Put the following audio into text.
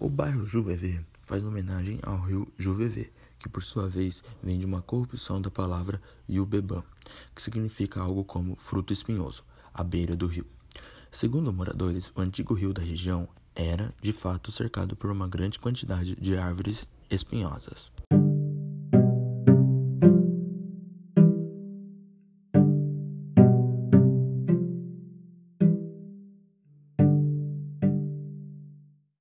O bairro Juvevê faz homenagem ao rio Juvevê, que por sua vez vem de uma corrupção da palavra Yubebã, que significa algo como fruto espinhoso, à beira do rio. Segundo moradores, o antigo rio da região era, de fato, cercado por uma grande quantidade de árvores espinhosas.